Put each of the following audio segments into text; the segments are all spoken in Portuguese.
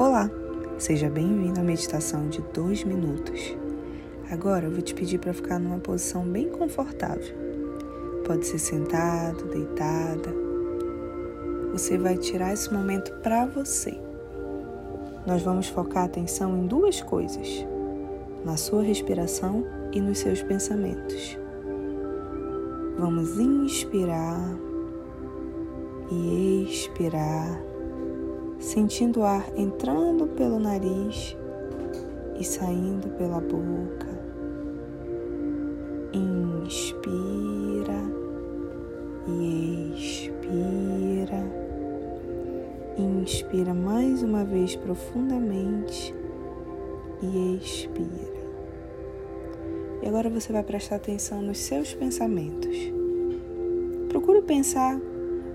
Olá, seja bem-vindo à meditação de dois minutos. Agora eu vou te pedir para ficar numa posição bem confortável. Pode ser sentado, deitada. Você vai tirar esse momento para você. Nós vamos focar a atenção em duas coisas: na sua respiração e nos seus pensamentos. Vamos inspirar e expirar sentindo o ar entrando pelo nariz e saindo pela boca. Inspira e expira. Inspira mais uma vez profundamente e expira. E agora você vai prestar atenção nos seus pensamentos. Procure pensar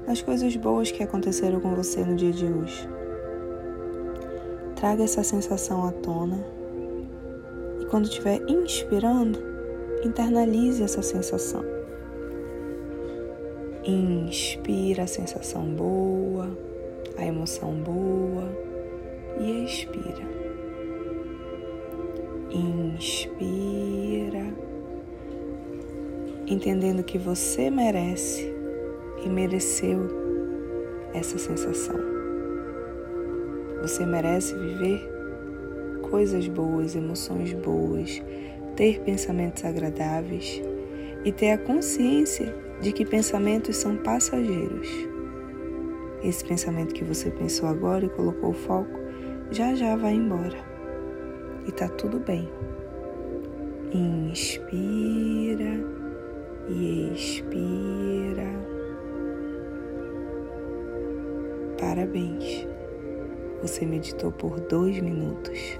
nas coisas boas que aconteceram com você no dia de hoje. Traga essa sensação à tona e quando estiver inspirando, internalize essa sensação. Inspira a sensação boa, a emoção boa e expira. Inspira, entendendo que você merece mereceu essa sensação. Você merece viver coisas boas, emoções boas, ter pensamentos agradáveis e ter a consciência de que pensamentos são passageiros. Esse pensamento que você pensou agora e colocou o foco já já vai embora. E tá tudo bem. Inspira Parabéns. Você meditou por dois minutos.